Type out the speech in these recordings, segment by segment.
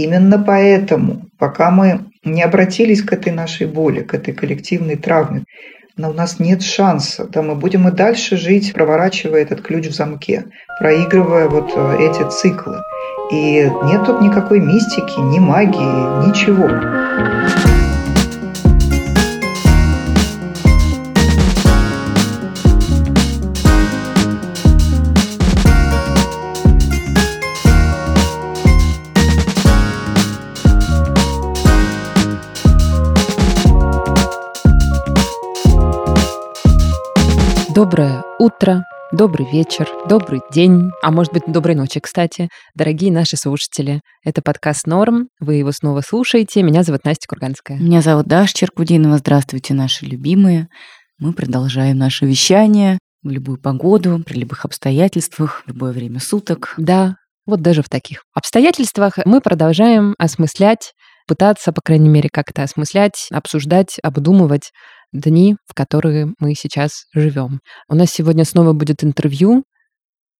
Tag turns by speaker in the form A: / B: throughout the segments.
A: Именно поэтому, пока мы не обратились к этой нашей боли, к этой коллективной травме, но у нас нет шанса. Да, мы будем и дальше жить, проворачивая этот ключ в замке, проигрывая вот э, эти циклы. И нет тут никакой мистики, ни магии, ничего.
B: Доброе утро, добрый вечер, добрый день, а может быть, доброй ночи, кстати, дорогие наши слушатели. Это подкаст «Норм», вы его снова слушаете. Меня зовут Настя Курганская.
C: Меня зовут Даша Черкудинова. Здравствуйте, наши любимые. Мы продолжаем наше вещание в любую погоду, при любых обстоятельствах, в любое время суток.
B: Да, вот даже в таких обстоятельствах мы продолжаем осмыслять, пытаться, по крайней мере, как-то осмыслять, обсуждать, обдумывать дни, в которые мы сейчас живем. У нас сегодня снова будет интервью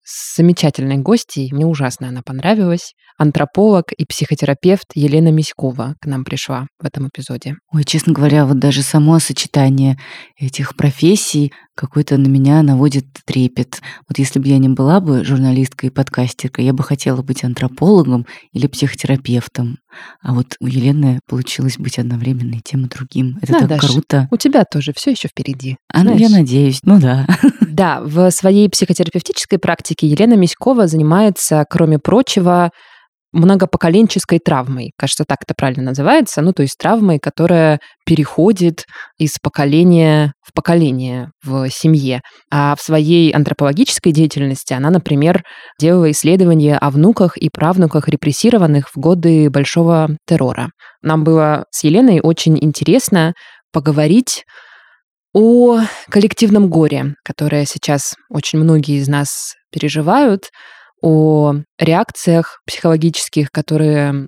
B: с замечательной гостьей. Мне ужасно она понравилась. Антрополог и психотерапевт Елена Миськова к нам пришла в этом эпизоде.
C: Ой, честно говоря, вот даже само сочетание этих профессий какой-то на меня наводит трепет. Вот если бы я не была бы журналисткой и подкастеркой, я бы хотела быть антропологом или психотерапевтом. А вот у Елены получилось быть одновременно и тем, и другим. Это
B: Да,
C: так
B: Даш,
C: круто.
B: У тебя тоже все еще впереди.
C: А, ну, я надеюсь. Ну да.
B: Да, в своей психотерапевтической практике Елена Миськова занимается, кроме прочего, многопоколенческой травмой. Кажется, так это правильно называется. Ну, то есть травмой, которая переходит из поколения в поколение в семье. А в своей антропологической деятельности она, например, делала исследования о внуках и правнуках репрессированных в годы Большого террора. Нам было с Еленой очень интересно поговорить о коллективном горе, которое сейчас очень многие из нас переживают, о реакциях психологических, которые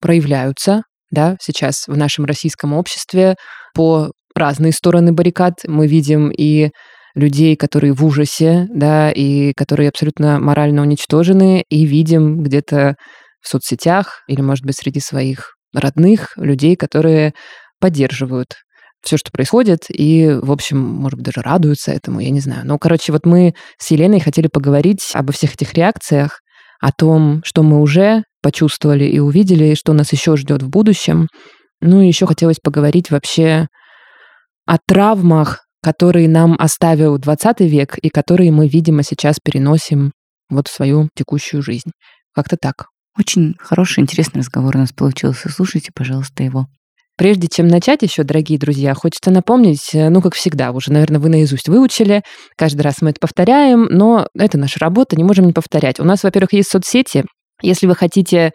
B: проявляются да, сейчас в нашем российском обществе по разные стороны баррикад. Мы видим и людей, которые в ужасе, да, и которые абсолютно морально уничтожены, и видим где-то в соцсетях или, может быть, среди своих родных людей, которые поддерживают все, что происходит, и, в общем, может быть, даже радуются этому, я не знаю. Ну, короче, вот мы с Еленой хотели поговорить обо всех этих реакциях, о том, что мы уже почувствовали и увидели, и что нас еще ждет в будущем. Ну, и еще хотелось поговорить вообще о травмах, которые нам оставил 20 век и которые мы, видимо, сейчас переносим вот в свою текущую жизнь. Как-то так.
C: Очень хороший, интересный разговор у нас получился. Слушайте, пожалуйста, его.
B: Прежде чем начать еще, дорогие друзья, хочется напомнить, э, ну, как всегда, уже, наверное, вы наизусть выучили, каждый раз мы это повторяем, но это наша работа, не можем не повторять. У нас, во-первых, есть соцсети. Если вы хотите,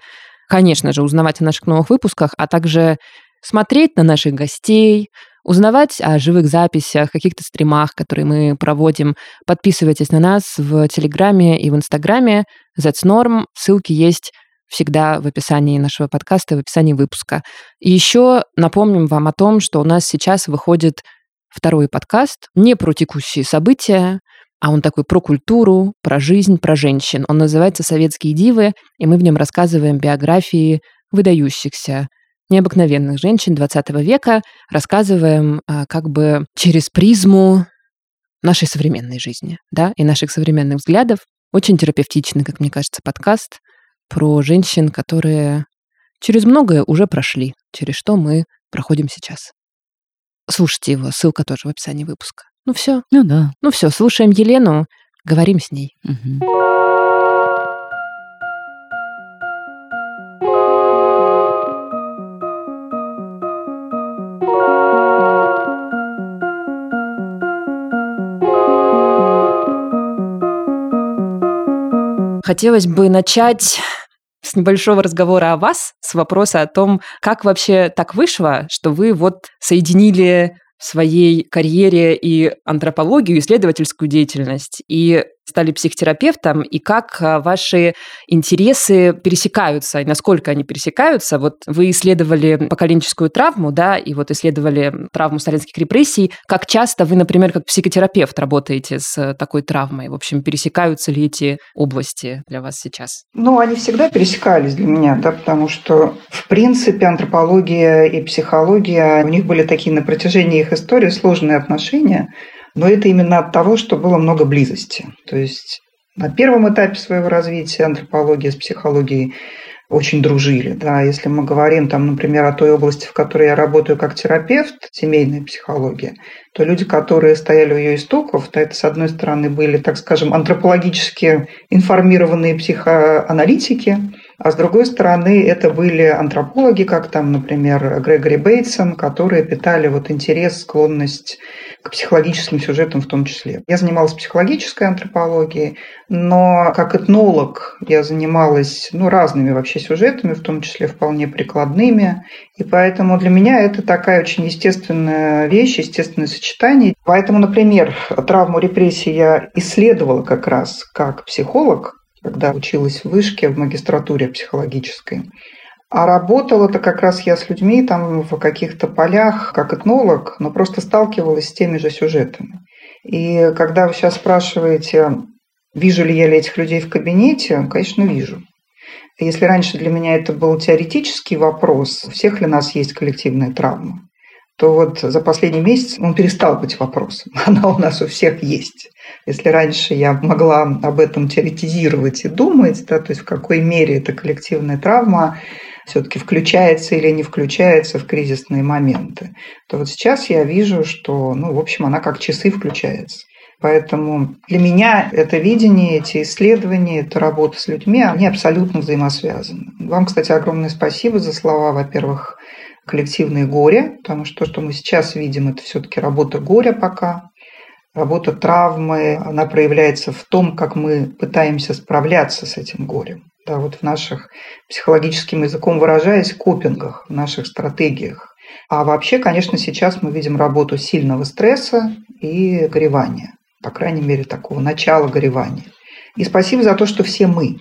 B: конечно же, узнавать о наших новых выпусках, а также смотреть на наших гостей, узнавать о живых записях, каких-то стримах, которые мы проводим, подписывайтесь на нас в Телеграме и в Инстаграме. Znorm. Ссылки есть всегда в описании нашего подкаста, в описании выпуска. И еще напомним вам о том, что у нас сейчас выходит второй подкаст не про текущие события, а он такой про культуру, про жизнь, про женщин. Он называется «Советские дивы», и мы в нем рассказываем биографии выдающихся, необыкновенных женщин 20 века, рассказываем а, как бы через призму нашей современной жизни, да, и наших современных взглядов. Очень терапевтичный, как мне кажется, подкаст про женщин, которые через многое уже прошли, через что мы проходим сейчас. Слушайте его, ссылка тоже в описании выпуска. Ну все,
C: Ну да.
B: ну все, слушаем Елену, говорим с ней.
C: Мгм.
B: Хотелось бы начать с небольшого разговора о вас, с вопроса о том, как вообще так вышло, что вы вот соединили в своей карьере и антропологию, исследовательскую деятельность, и стали психотерапевтом и как а, ваши интересы пересекаются и насколько они пересекаются. Вот вы исследовали поколенческую травму, да, и вот исследовали травму сталинских репрессий. Как часто вы, например, как психотерапевт работаете с такой травмой? В общем, пересекаются ли эти области для вас сейчас?
A: Ну, они всегда пересекались для меня, да, потому что, в принципе, антропология и психология, у них были такие на протяжении их истории сложные отношения, но это именно от того, что было много близости. То есть на первом этапе своего развития антропология с психологией очень дружили. Да. Если мы говорим, там, например, о той области, в которой я работаю как терапевт, семейная психология, то люди, которые стояли у ее истоков, то это, с одной стороны, были, так скажем, антропологически информированные психоаналитики, а с другой стороны, это были антропологи, как там, например, Грегори Бейтсон, которые питали вот интерес, склонность к психологическим сюжетам в том числе. Я занималась психологической антропологией, но как этнолог я занималась ну, разными вообще сюжетами, в том числе вполне прикладными. И поэтому для меня это такая очень естественная вещь, естественное сочетание. Поэтому, например, травму репрессий я исследовала как раз как психолог, когда училась в вышке в магистратуре психологической. А работала-то как раз я с людьми там в каких-то полях, как этнолог, но просто сталкивалась с теми же сюжетами. И когда вы сейчас спрашиваете, вижу ли я ли этих людей в кабинете, конечно, вижу. Если раньше для меня это был теоретический вопрос, у всех ли нас есть коллективная травма, то вот за последний месяц он перестал быть вопросом. Она у нас у всех есть. Если раньше я могла об этом теоретизировать и думать, да, то есть в какой мере это коллективная травма, все-таки включается или не включается в кризисные моменты, то вот сейчас я вижу, что, ну, в общем, она как часы включается. Поэтому для меня это видение, эти исследования, эта работа с людьми, они абсолютно взаимосвязаны. Вам, кстати, огромное спасибо за слова, во-первых, коллективное горе, потому что то, что мы сейчас видим, это все-таки работа горя пока. Работа травмы, она проявляется в том, как мы пытаемся справляться с этим горем да, вот в наших психологическим языком выражаясь, копингах, в наших стратегиях. А вообще, конечно, сейчас мы видим работу сильного стресса и горевания, по крайней мере, такого начала горевания. И спасибо за то, что все мы.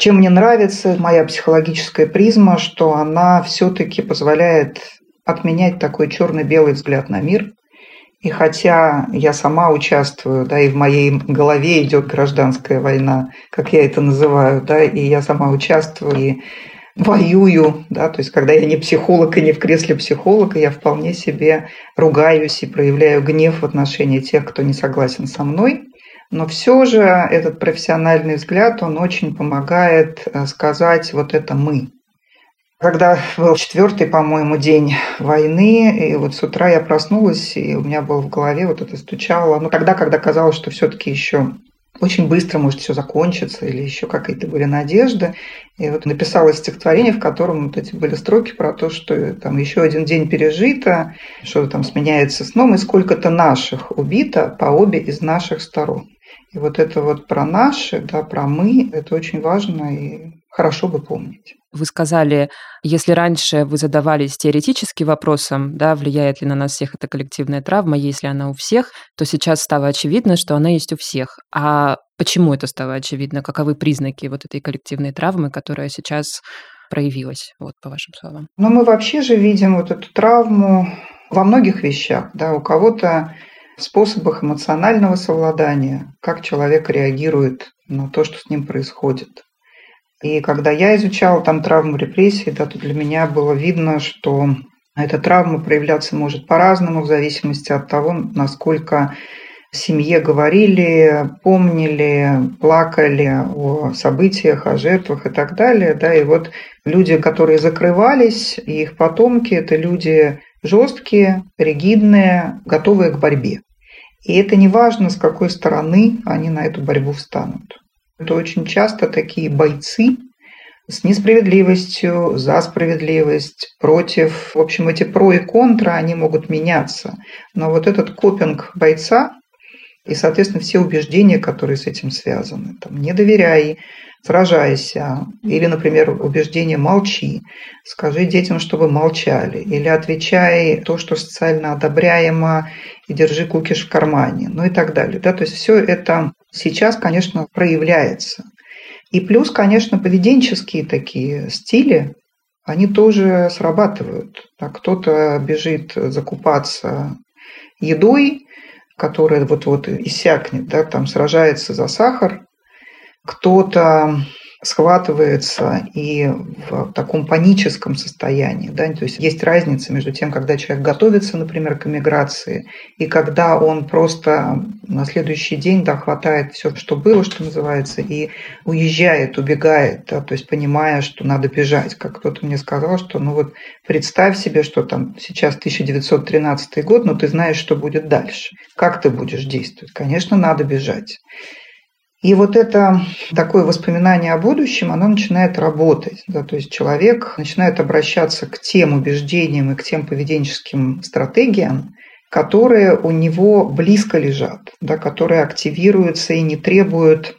A: Чем мне нравится моя психологическая призма, что она все-таки позволяет отменять такой черно-белый взгляд на мир, и хотя я сама участвую, да, и в моей голове идет гражданская война, как я это называю, да, и я сама участвую и воюю, да, то есть когда я не психолог и не в кресле психолога, я вполне себе ругаюсь и проявляю гнев в отношении тех, кто не согласен со мной. Но все же этот профессиональный взгляд, он очень помогает э, сказать вот это мы. Когда был четвертый, по-моему, день войны, и вот с утра я проснулась, и у меня было в голове вот это стучало. Ну, тогда, когда казалось, что все-таки еще очень быстро может все закончиться, или еще какие-то были надежды. И вот написала стихотворение, в котором вот эти были строки про то, что там еще один день пережито, что там сменяется сном, и сколько-то наших убито по обе из наших сторон. И вот это вот про наши, да, про мы, это очень важно и хорошо бы помнить.
B: Вы сказали, если раньше вы задавались теоретически вопросом, да, влияет ли на нас всех эта коллективная травма, есть ли она у всех, то сейчас стало очевидно, что она есть у всех. А почему это стало очевидно? Каковы признаки вот этой коллективной травмы, которая сейчас проявилась, вот по вашим словам?
A: Ну, мы вообще же видим вот эту травму во многих вещах. Да, у кого-то способах эмоционального совладания, как человек реагирует на то, что с ним происходит. И когда я изучала там травму репрессий, да, то для меня было видно, что эта травма проявляться может по-разному в зависимости от того, насколько в семье говорили, помнили, плакали о событиях, о жертвах и так далее. Да, и вот люди, которые закрывались, и их потомки, это люди жесткие, ригидные, готовые к борьбе. И это не важно, с какой стороны они на эту борьбу встанут. Это очень часто такие бойцы с несправедливостью, за справедливость, против. В общем, эти про и контра, они могут меняться. Но вот этот копинг бойца, И, соответственно, все убеждения, которые с этим связаны. Там, не доверяй, сражайся. Или, например, убеждение «молчи». Скажи детям, чтобы молчали. Или отвечай то, что социально одобряемо, и держи кукиш в кармане. Ну и так далее. Да? То есть все это сейчас, конечно, проявляется. И плюс, конечно, поведенческие такие стили, они тоже срабатывают. Кто-то бежит закупаться едой, которая вот-вот иссякнет, да, там сражается за сахар, кто-то схватывается и в таком паническом состоянии. Да? То есть есть разница между тем, когда человек готовится, например, к эмиграции, и когда он просто на следующий день да, хватает все, что было, что называется, и уезжает, убегает, да? то есть понимая, что надо бежать. Как кто-то мне сказал, что ну вот представь себе, что там сейчас 1913 год, но ты знаешь, что будет дальше. Как ты будешь действовать? Конечно, надо бежать. И вот это такое воспоминание о будущем, оно начинает работать. Да, то есть человек начинает обращаться к тем убеждениям и к тем поведенческим стратегиям, которые у него близко лежат, да, которые активируются и не требуют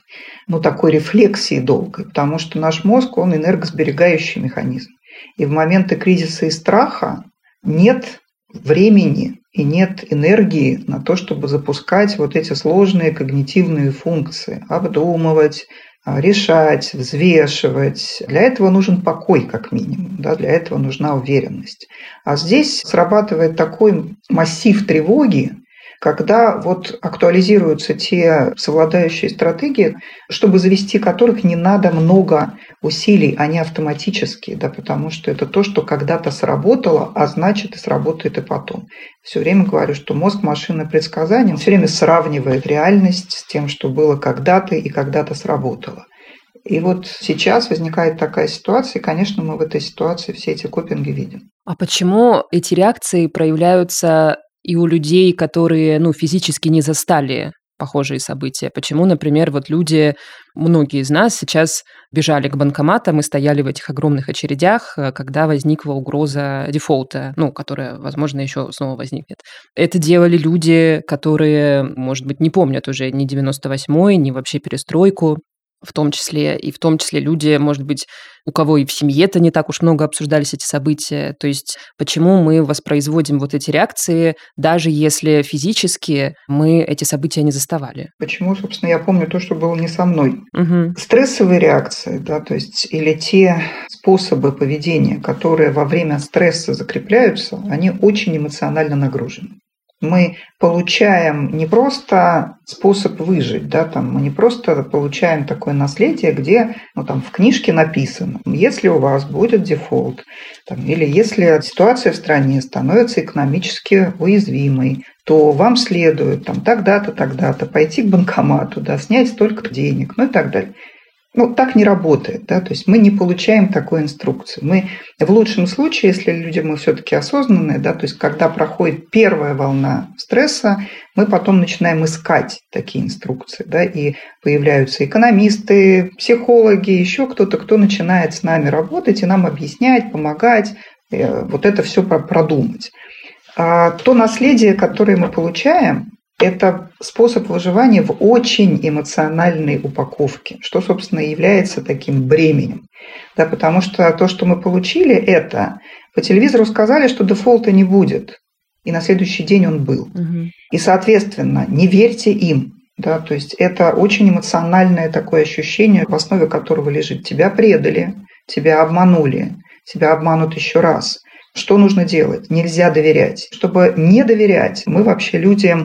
A: ну, такой рефлексии долгой, потому что наш мозг, он энергосберегающий механизм. И в моменты кризиса и страха нет времени и нет энергии на то, чтобы запускать вот эти сложные когнитивные функции, обдумывать, а, решать, взвешивать. Для этого нужен покой, как минимум, да, для этого нужна уверенность. А здесь срабатывает такой массив тревоги, когда вот актуализируются те совладающие стратегии, чтобы завести которых не надо много усилий, они автоматические, да, потому что это то, что когда-то сработало, а значит и сработает и потом. Все время говорю, что мозг машины предсказаний, он все время сравнивает реальность с тем, что было когда-то и когда-то сработало. И вот сейчас возникает такая ситуация, и, конечно, мы в этой ситуации все эти копинги видим.
B: А почему эти реакции проявляются и у людей, которые, ну, физически не застали похожие события. Почему, например, вот люди, многие из нас сейчас бежали к банкоматам и стояли в этих огромных очередях, э, когда возникла угроза дефолта, ну, которая, возможно, еще снова возникнет. Это делали люди, которые, может быть, не помнят уже ни 98-й, ни вообще перестройку, в том числе, и в том числе люди, может быть, у кого и в семье-то не так уж много обсуждались эти события. То есть почему мы воспроизводим вот эти реакции, даже если физически мы эти события не заставали?
A: Почему, собственно, я помню то, что было не со мной. Угу. Стрессовые реакции, да, то есть или те способы поведения, которые во время стресса закрепляются, они очень эмоционально нагружены мы получаем не просто способ выжить, да, там, мы не просто получаем такое наследие, где ну, там, в книжке написано, если у вас будет дефолт, там, или если ситуация в стране становится экономически уязвимой, то вам следует там, тогда-то, тогда-то пойти к банкомату, да, снять столько денег, ну и так далее. Ну, так не работает, да, то есть мы не получаем такой инструкции. Мы в лучшем случае, если люди мы все-таки осознанные, да, то есть когда проходит первая волна стресса, мы потом начинаем искать такие инструкции, да, и появляются экономисты, психологи, еще кто-то, кто начинает с нами работать и нам объяснять, помогать, э, вот это все продумать. А то наследие, которое мы получаем, это способ выживания в очень эмоциональной упаковке, что, собственно, является таким бременем. Да, потому что то, что мы получили, это по телевизору сказали, что дефолта не будет. И на следующий день он был. Угу. И, соответственно, не верьте им. Да, то есть это очень эмоциональное такое ощущение, в основе которого лежит тебя предали, тебя обманули, тебя обманут еще раз. Что нужно делать? Нельзя доверять. Чтобы не доверять, мы вообще люди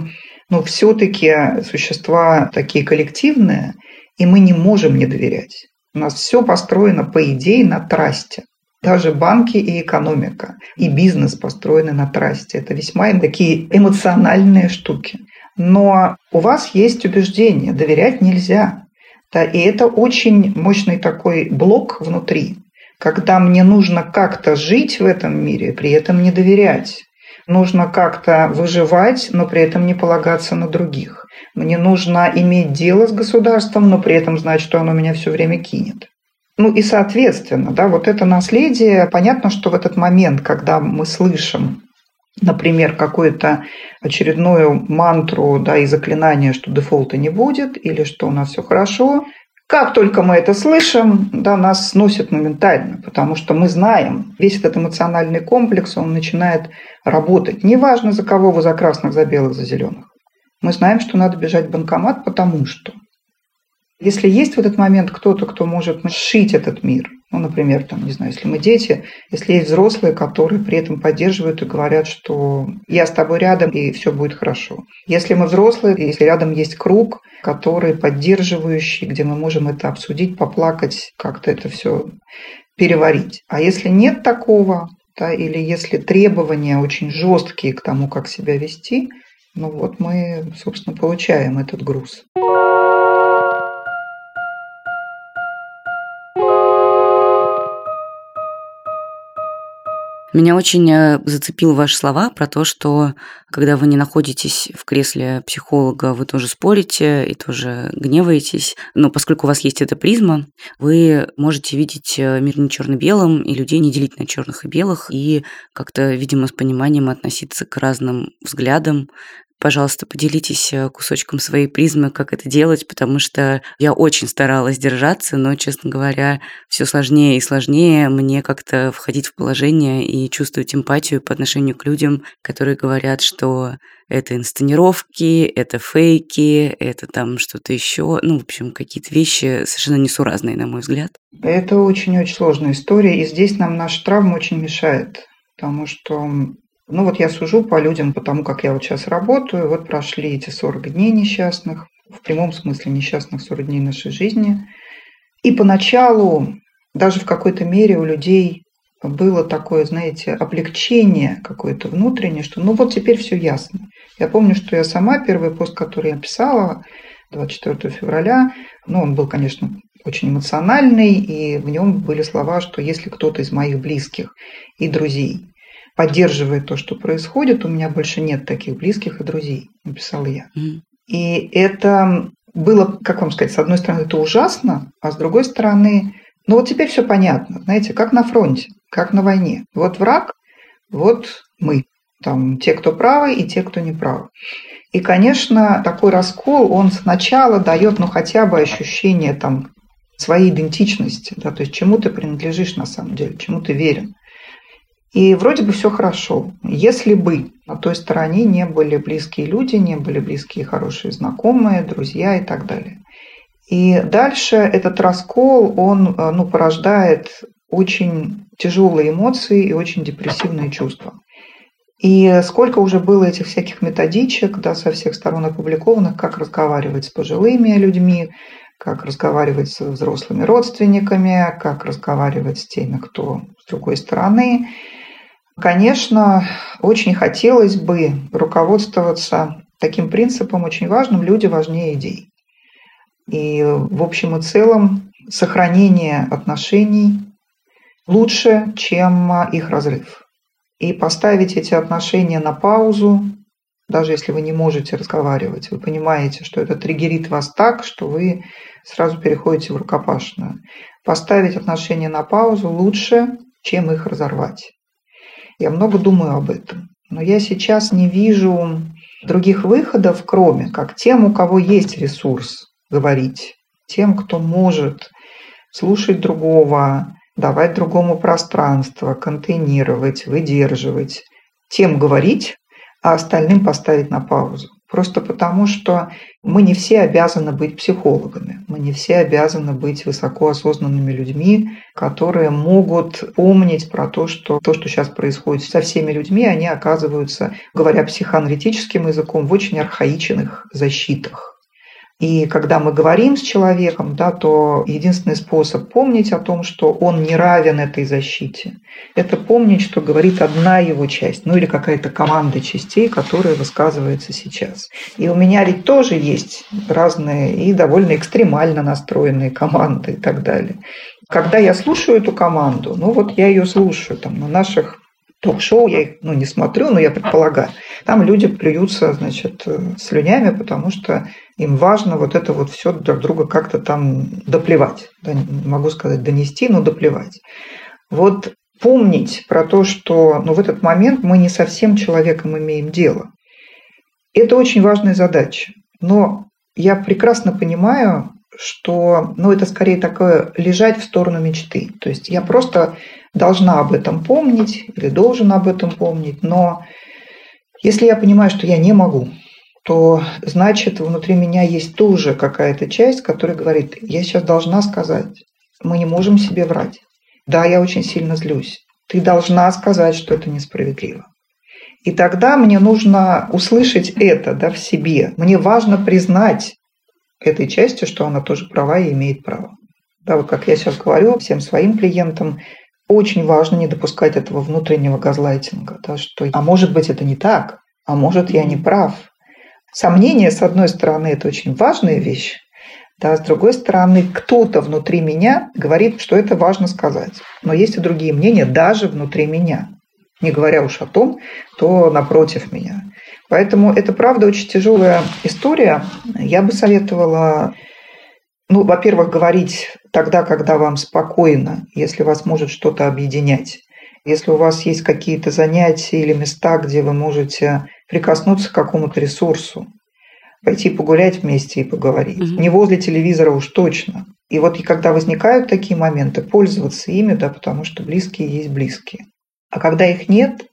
A: но все-таки существа такие коллективные, и мы не можем не доверять. У нас все построено, по идее, на трасте. Даже банки и экономика, и бизнес построены на трасте. Это весьма такие эмоциональные штуки. Но у вас есть убеждение, доверять нельзя. Да, и это очень мощный такой блок внутри, когда мне нужно как-то жить в этом мире, при этом не доверять. Нужно как-то выживать, но при этом не полагаться на других. Мне нужно иметь дело с государством, но при этом знать, что оно меня все время кинет. Ну и соответственно, да, вот это наследие, понятно, что в этот момент, когда мы слышим например, какую-то очередную мантру да, и заклинание, что дефолта не будет, или что у нас все хорошо, как только мы это слышим, да, нас сносит моментально, потому что мы знаем, весь этот эмоциональный комплекс, он начинает работать. Неважно, за кого вы, за красных, за белых, за зеленых. Мы знаем, что надо бежать в банкомат, потому что. Если есть в этот момент кто-то, кто может сшить этот мир, ну, например, там, не знаю, если мы дети, если есть взрослые, которые при этом поддерживают и говорят, что я с тобой рядом, и все будет хорошо. Если мы взрослые, если рядом есть круг, который поддерживающий, где мы можем это обсудить, поплакать, как-то это все переварить. А если нет такого, да, или если требования очень жесткие к тому, как себя вести, ну вот мы, собственно, получаем этот груз.
C: Меня очень э, зацепил ваши слова про то, что когда вы не находитесь в кресле психолога, вы тоже спорите и тоже гневаетесь. Но поскольку у вас есть эта призма, вы можете видеть э, мир не черно-белым и людей не делить на черных и белых, и как-то, видимо, с пониманием относиться к разным взглядам, Пожалуйста, поделитесь э, кусочком своей призмы, как это делать, потому что я очень старалась держаться, но, честно говоря, все сложнее и сложнее мне как-то входить в положение и чувствовать эмпатию по отношению к людям, которые говорят, что это инсценировки, это фейки, это там что-то еще. Ну, в общем, какие-то вещи совершенно несуразные, на мой взгляд.
A: Это очень-очень сложная история, и здесь нам наша травма очень мешает, потому что ну вот я сужу по людям, потому как я вот сейчас работаю. Вот прошли эти 40 дней несчастных, в прямом смысле несчастных 40 дней нашей жизни. И поначалу даже в какой-то мере у людей было такое, знаете, облегчение какое-то внутреннее, что ну вот теперь все ясно. Я помню, что я сама, первый пост, который я писала 24 февраля, ну, он был, конечно, очень эмоциональный, и в нем были слова, что если кто-то из моих близких и друзей поддерживает то, что происходит. У меня больше нет таких близких и друзей, написала я. Mm. И это было, как вам сказать, с одной стороны, это ужасно, а с другой стороны, ну вот теперь все понятно, знаете, как на фронте, как на войне. Вот враг, вот мы, там те, кто правы, и те, кто не правы. И, конечно, такой раскол, он сначала дает, ну, хотя бы ощущение там своей идентичности, да, то есть чему ты принадлежишь на самом деле, чему ты верен. И вроде бы все хорошо. Если бы на той стороне не были близкие люди, не были близкие хорошие знакомые, друзья и так далее. И дальше этот раскол, он э, ну, порождает очень тяжелые эмоции и очень депрессивные чувства. И сколько уже было этих всяких методичек, да, со всех сторон опубликованных, как разговаривать с пожилыми людьми, как разговаривать с взрослыми родственниками, как разговаривать с теми, кто с другой стороны. Конечно, очень хотелось бы руководствоваться таким принципом очень важным «люди важнее идей». И в общем и целом сохранение отношений лучше, чем их разрыв. И поставить эти отношения на паузу, даже если вы не можете разговаривать, вы понимаете, что это триггерит вас так, что вы сразу переходите в рукопашную. Поставить отношения на паузу лучше, чем их разорвать. Я много думаю об этом. Но я сейчас не вижу других выходов, кроме как тем, у кого есть ресурс говорить, тем, кто может слушать другого, давать другому пространство, контейнировать, выдерживать, тем говорить, а остальным поставить на паузу. Просто потому, что мы не все обязаны быть психологами, мы не все обязаны быть высокоосознанными людьми, которые могут помнить про то, что то, что сейчас происходит со всеми людьми, они оказываются, говоря психоаналитическим языком, в очень архаичных защитах. И когда мы говорим с человеком, да, то единственный способ помнить о том, что он не равен этой защите, это помнить, что говорит одна его часть, ну или какая-то команда частей, которая высказывается сейчас. И у меня ведь тоже есть разные и довольно экстремально настроенные команды и так далее. Когда я слушаю эту команду, ну вот я ее слушаю там на наших ток-шоу, я их ну, не смотрю, но я предполагаю. Там люди плюются, значит, э, слюнями, потому что им важно вот это вот все друг друга как-то там доплевать. Да, могу сказать донести, но доплевать. Вот помнить про то, что ну, в этот момент мы не совсем человеком имеем дело. Это очень важная задача. Но я прекрасно понимаю, что ну, это скорее такое лежать в сторону мечты. То есть я просто должна об этом помнить или должен об этом помнить, но если я понимаю, что я не могу, то значит внутри меня есть тоже какая-то часть, которая говорит, я сейчас должна сказать, мы не можем себе врать. Да, я очень сильно злюсь. Ты должна сказать, что это несправедливо. И тогда мне нужно услышать это да, в себе. Мне важно признать этой частью, что она тоже права и имеет право. Да, вот как я сейчас говорю всем своим клиентам, очень важно не допускать этого внутреннего газлайтинга, да, что «а может быть это не так, а может я не прав». Сомнение, с одной стороны, это очень важная вещь, да, с другой стороны, кто-то внутри меня говорит, что это важно сказать. Но есть и другие мнения даже внутри меня. Не говоря уж о том, кто напротив меня. Поэтому это, правда, очень тяжелая история. Я бы советовала, ну, во-первых, говорить тогда, когда вам спокойно, если вас может что-то объединять. Если у вас есть какие-то занятия или места, где вы можете прикоснуться к какому-то ресурсу, пойти погулять вместе и поговорить. Угу. Не возле телевизора уж точно. И вот и когда возникают такие моменты, пользоваться ими, да, потому что близкие есть близкие. А когда их нет,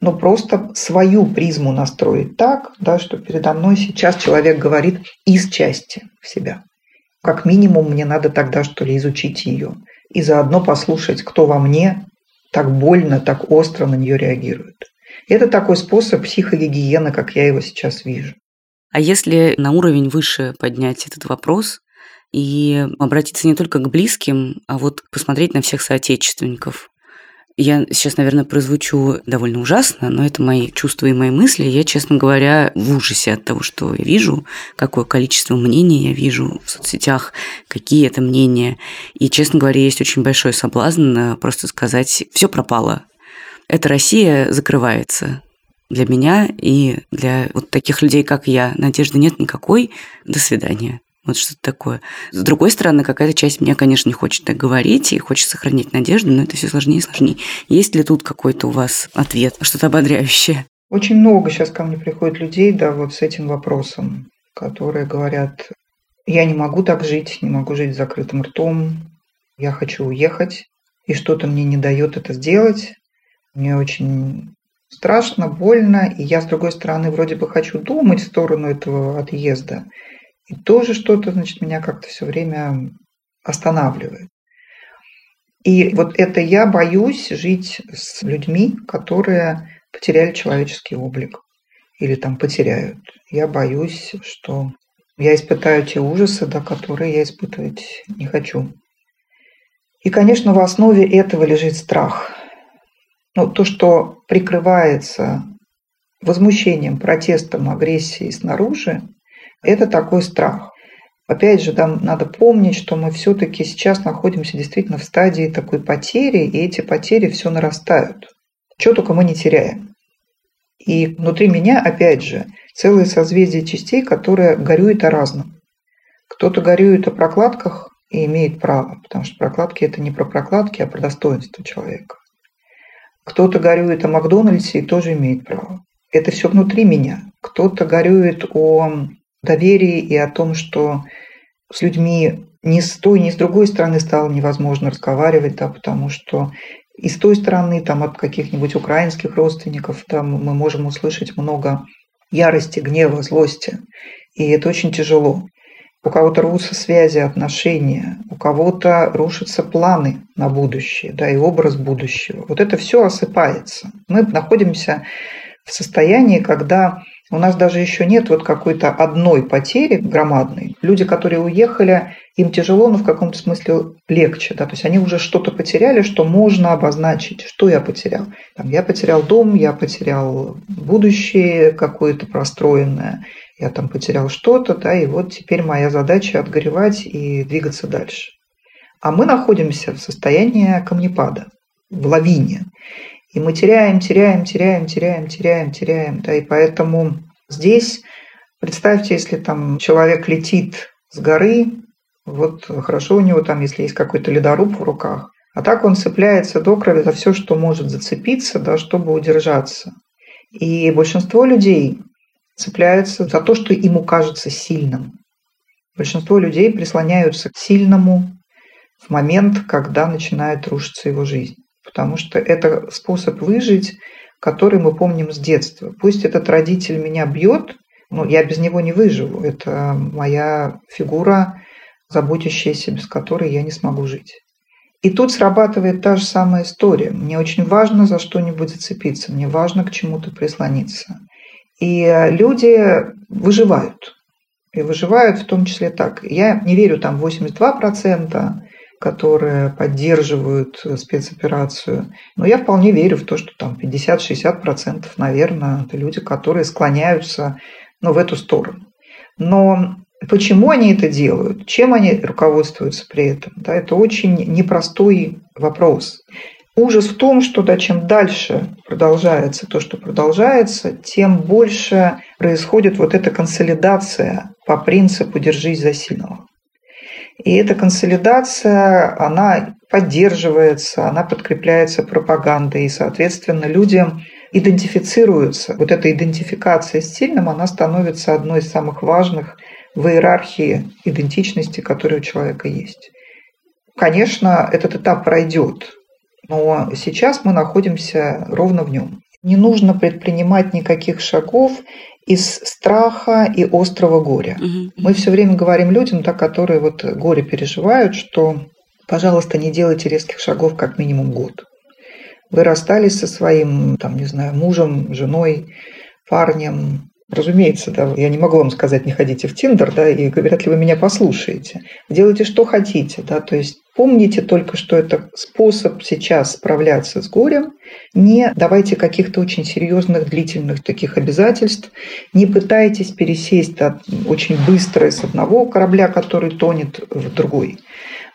A: ну просто свою призму настроить так, да, что передо мной сейчас человек говорит из части себя. Как минимум мне надо тогда что ли изучить ее и заодно послушать, кто во мне так больно, так остро на нее реагирует. Это такой способ психогигиены, как я его сейчас вижу.
C: А если на уровень выше поднять этот вопрос и обратиться не только к близким, а вот посмотреть на всех соотечественников, я сейчас, наверное, прозвучу довольно ужасно, но это мои чувства и мои мысли. Я, честно говоря, в ужасе от того, что я вижу, какое количество мнений я вижу в соцсетях, какие это мнения. И, честно говоря, есть очень большой соблазн э, просто сказать, все пропало. Эта Россия закрывается для меня и для вот таких людей, как я. Надежды нет никакой. До свидания. Вот что-то такое. С другой стороны, какая-то часть меня, конечно, не хочет так говорить и хочет сохранить надежду, но это все сложнее и сложнее. Есть ли тут какой-то у вас ответ, что-то ободряющее?
A: Очень много сейчас ко мне приходит людей, да, вот с этим вопросом, которые говорят, я не могу так жить, не могу жить с закрытым ртом, я хочу уехать, и что-то мне не дает это сделать. Мне очень страшно, больно, и я, с другой стороны, вроде бы хочу думать в сторону этого отъезда, и тоже что-то, значит, меня как-то все время останавливает. И вот это я боюсь жить с людьми, которые потеряли человеческий облик или там потеряют. Я боюсь, что я испытаю те ужасы, да, которые я испытывать не хочу. И, конечно, в основе этого лежит страх. Ну, то, что прикрывается возмущением, протестом, агрессией снаружи, это такой страх. Опять же, там надо помнить, что мы все-таки сейчас находимся действительно в стадии такой потери, и эти потери все нарастают. Чего только мы не теряем. И внутри меня, опять же, целое созвездие частей, которые горюют о разном. Кто-то горюет о прокладках и имеет право, потому что прокладки это не про прокладки, а про достоинство человека. Кто-то горюет о Макдональдсе и тоже имеет право. Это все внутри меня. Кто-то горюет о доверии и о том, что с людьми ни с той, ни с другой стороны стало невозможно разговаривать, да, потому что и с той стороны, там, от каких-нибудь украинских родственников, там, мы можем услышать много ярости, гнева, злости. И это очень тяжело. У кого-то рвутся связи, отношения, у кого-то рушатся планы на будущее, да, и образ будущего. Вот это все осыпается. Мы находимся в состоянии, когда у нас даже еще нет вот какой-то одной потери громадной. Люди, которые уехали, им тяжело, но в каком-то смысле легче. Да? То есть они уже что-то потеряли, что можно обозначить. Что я потерял? Там, я потерял дом, я потерял будущее какое-то простроенное, я там потерял что-то, да, и вот теперь моя задача отгоревать и двигаться дальше. А мы находимся в состоянии камнепада, в лавине. И мы теряем, теряем, теряем, теряем, теряем, теряем. Да, и поэтому здесь представьте, если там человек летит с горы, вот хорошо у него там, если есть какой-то ледоруб в руках, А так он цепляется до крови за все, что может зацепиться, да, чтобы удержаться. И большинство людей цепляются за то, что ему кажется сильным. Большинство людей прислоняются к сильному в момент, когда начинает рушиться его жизнь. Потому что это способ выжить, который мы помним с детства. Пусть этот родитель меня бьет, но я без него не выживу. Это моя фигура, заботящаяся, без которой я не смогу жить. И тут срабатывает та же самая история. Мне очень важно за что-нибудь зацепиться, мне важно к чему-то прислониться. И люди выживают. И выживают в том числе так. Я не верю там 82%, которые поддерживают спецоперацию. Но я вполне верю в то, что там 50-60%, наверное, это люди, которые склоняются ну, в эту сторону. Но почему они это делают, чем они руководствуются при этом, да, это очень непростой вопрос. Ужас в том, что да, чем дальше продолжается то, что продолжается, тем больше происходит вот эта консолидация по принципу «держись за сильного». И эта консолидация, она поддерживается, она подкрепляется пропагандой, и, соответственно, люди идентифицируются. Вот эта идентификация с сильным, она становится одной из самых важных в иерархии идентичности, которая у человека есть. Конечно, этот этап пройдет, но сейчас мы находимся ровно в нем. Не нужно предпринимать никаких шагов из страха и острого горя. Угу. Мы все время говорим людям, да, которые вот горе переживают, что, пожалуйста, не делайте резких шагов как минимум год. Вы расстались со своим, там, не знаю, мужем, женой, парнем, Разумеется, да, я не могу вам сказать, не ходите в Тиндер, да, и вряд ли вы меня послушаете. Делайте, что хотите, да, то есть помните только, что это способ сейчас справляться с горем. Не давайте каких-то очень серьезных, длительных таких обязательств. Не пытайтесь пересесть да, очень быстро с одного корабля, который тонет, в другой.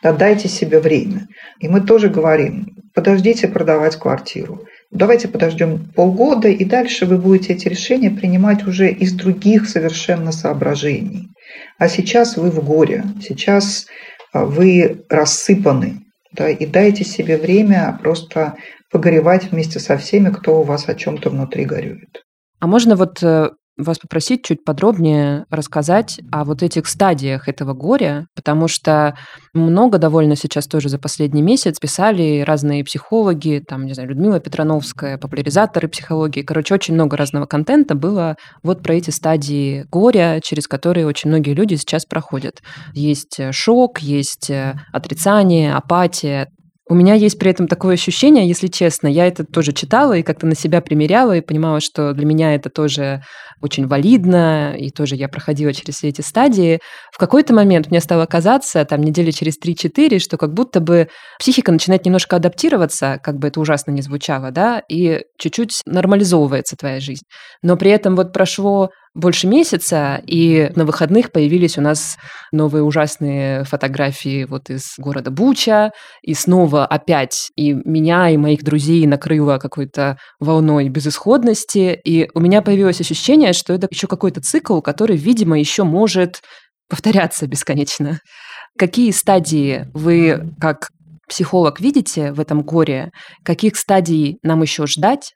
A: Да, дайте себе время. И мы тоже говорим, подождите продавать квартиру давайте подождем полгода, и дальше вы будете эти решения принимать уже из других совершенно соображений. А сейчас вы в горе, сейчас а, вы рассыпаны, да, и дайте себе время просто погоревать вместе со всеми, кто у вас о чем-то внутри горюет.
B: А можно вот э, вас попросить чуть подробнее рассказать о вот этих стадиях этого горя, потому что много довольно сейчас тоже за последний месяц писали разные психологи, там, не знаю, Людмила Петрановская, популяризаторы психологии. Короче, очень много разного контента было вот про эти стадии горя, через которые очень многие люди сейчас проходят. Есть э, шок, есть э, отрицание, апатия, у меня есть при этом такое ощущение, если честно, я это тоже читала и как-то на себя примеряла и понимала, что для меня это тоже очень валидно, и тоже я проходила через все эти стадии. В какой-то момент мне стало казаться, там, недели через 3-4, что как будто бы психика начинает немножко адаптироваться, как бы это ужасно не звучало, да, и чуть-чуть нормализовывается твоя жизнь. Но при этом вот прошло больше месяца, и на выходных появились у нас новые ужасные фотографии вот из города Буча, и снова опять и меня, и моих друзей накрыло какой-то волной безысходности, и у меня появилось ощущение, что это еще какой-то цикл, который, видимо, еще может повторяться бесконечно. Какие стадии вы, как психолог, видите в этом горе? Каких стадий нам еще ждать?